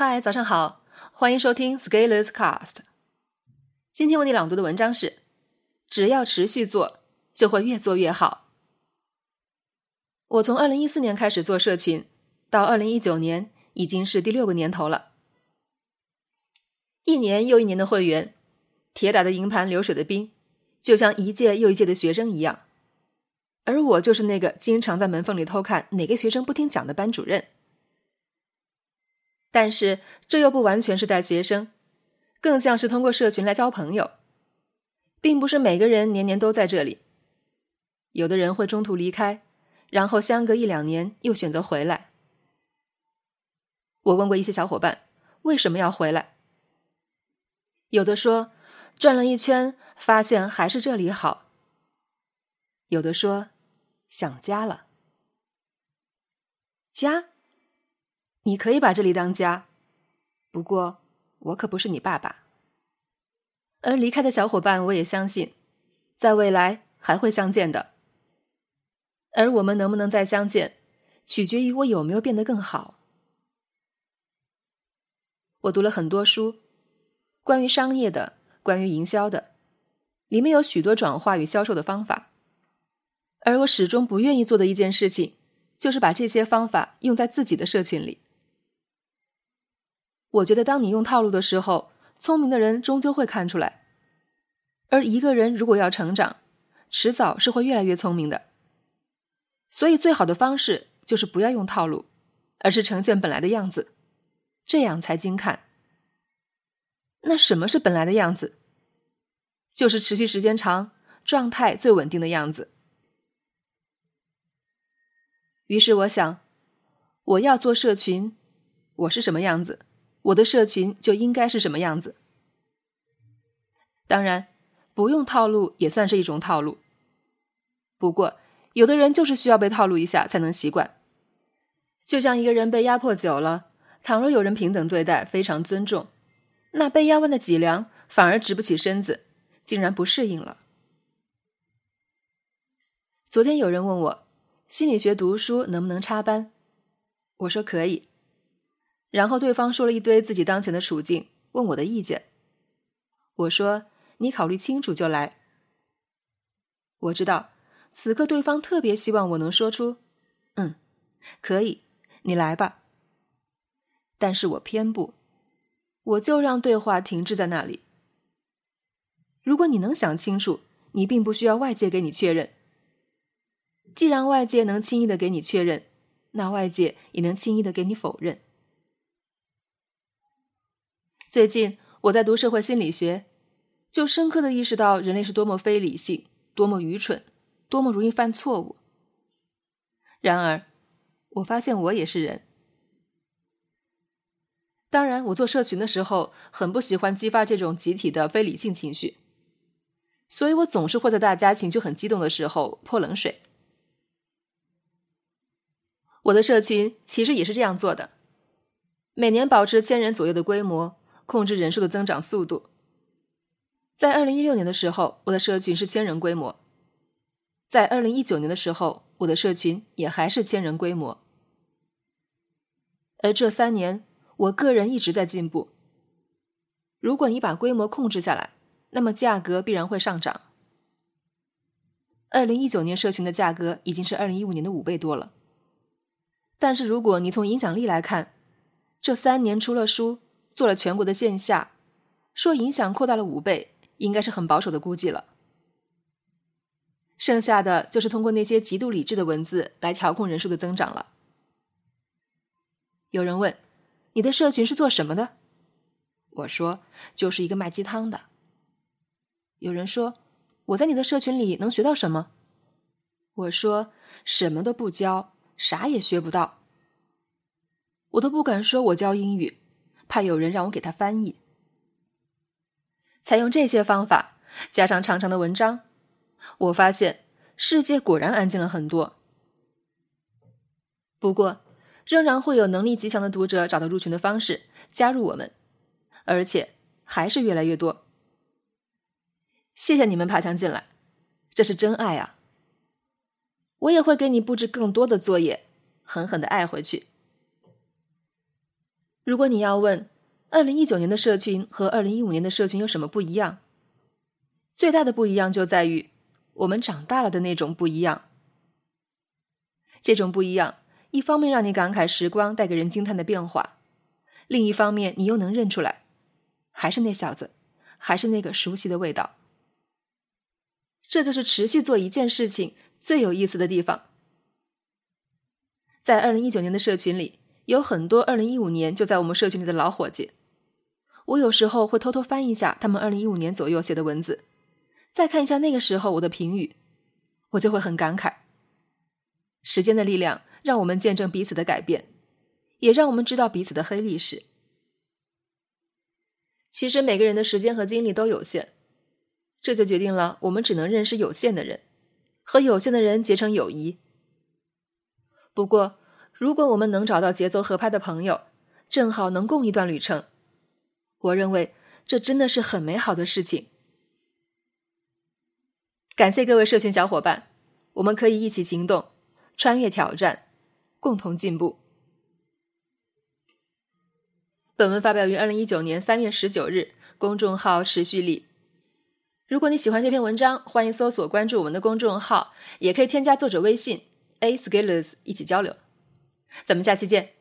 嗨，早上好，欢迎收听 Scalers Cast。今天为你朗读的文章是：只要持续做，就会越做越好。我从二零一四年开始做社群，到二零一九年已经是第六个年头了。一年又一年的会员，铁打的营盘流水的兵，就像一届又一届的学生一样。而我就是那个经常在门缝里偷看哪个学生不听讲的班主任。但是这又不完全是带学生，更像是通过社群来交朋友，并不是每个人年年都在这里。有的人会中途离开，然后相隔一两年又选择回来。我问过一些小伙伴，为什么要回来？有的说转了一圈，发现还是这里好；有的说想家了，家。你可以把这里当家，不过我可不是你爸爸。而离开的小伙伴，我也相信，在未来还会相见的。而我们能不能再相见，取决于我有没有变得更好。我读了很多书，关于商业的，关于营销的，里面有许多转化与销售的方法。而我始终不愿意做的一件事情，就是把这些方法用在自己的社群里。我觉得，当你用套路的时候，聪明的人终究会看出来。而一个人如果要成长，迟早是会越来越聪明的。所以，最好的方式就是不要用套路，而是呈现本来的样子，这样才精看。那什么是本来的样子？就是持续时间长、状态最稳定的样子。于是，我想，我要做社群，我是什么样子？我的社群就应该是什么样子？当然，不用套路也算是一种套路。不过，有的人就是需要被套路一下才能习惯。就像一个人被压迫久了，倘若有人平等对待、非常尊重，那被压弯的脊梁反而直不起身子，竟然不适应了。昨天有人问我，心理学读书能不能插班？我说可以。然后对方说了一堆自己当前的处境，问我的意见。我说：“你考虑清楚就来。”我知道此刻对方特别希望我能说出“嗯，可以，你来吧。”但是我偏不，我就让对话停滞在那里。如果你能想清楚，你并不需要外界给你确认。既然外界能轻易的给你确认，那外界也能轻易的给你否认。最近我在读社会心理学，就深刻的意识到人类是多么非理性、多么愚蠢、多么容易犯错误。然而，我发现我也是人。当然，我做社群的时候很不喜欢激发这种集体的非理性情绪，所以我总是会在大家情绪很激动的时候泼冷水。我的社群其实也是这样做的，每年保持千人左右的规模。控制人数的增长速度。在二零一六年的时候，我的社群是千人规模；在二零一九年的时候，我的社群也还是千人规模。而这三年，我个人一直在进步。如果你把规模控制下来，那么价格必然会上涨。二零一九年社群的价格已经是二零一五年的五倍多了。但是如果你从影响力来看，这三年除了书。做了全国的线下，说影响扩大了五倍，应该是很保守的估计了。剩下的就是通过那些极度理智的文字来调控人数的增长了。有人问，你的社群是做什么的？我说，就是一个卖鸡汤的。有人说，我在你的社群里能学到什么？我说，什么都不教，啥也学不到。我都不敢说我教英语。怕有人让我给他翻译。采用这些方法，加上长长的文章，我发现世界果然安静了很多。不过，仍然会有能力极强的读者找到入群的方式，加入我们，而且还是越来越多。谢谢你们爬墙进来，这是真爱啊！我也会给你布置更多的作业，狠狠的爱回去。如果你要问二零一九年的社群和二零一五年的社群有什么不一样，最大的不一样就在于我们长大了的那种不一样。这种不一样，一方面让你感慨时光带给人惊叹的变化，另一方面你又能认出来，还是那小子，还是那个熟悉的味道。这就是持续做一件事情最有意思的地方。在二零一九年的社群里，有很多二零一五年就在我们社群里的老伙计。我有时候会偷偷翻一下他们二零一五年左右写的文字，再看一下那个时候我的评语，我就会很感慨。时间的力量让我们见证彼此的改变，也让我们知道彼此的黑历史。其实每个人的时间和精力都有限，这就决定了我们只能认识有限的人，和有限的人结成友谊。不过，如果我们能找到节奏合拍的朋友，正好能共一段旅程。我认为这真的是很美好的事情。感谢各位社群小伙伴，我们可以一起行动，穿越挑战，共同进步。本文发表于二零一九年三月十九日，公众号持续力。如果你喜欢这篇文章，欢迎搜索关注我们的公众号，也可以添加作者微信 a skillers 一起交流。咱们下期见。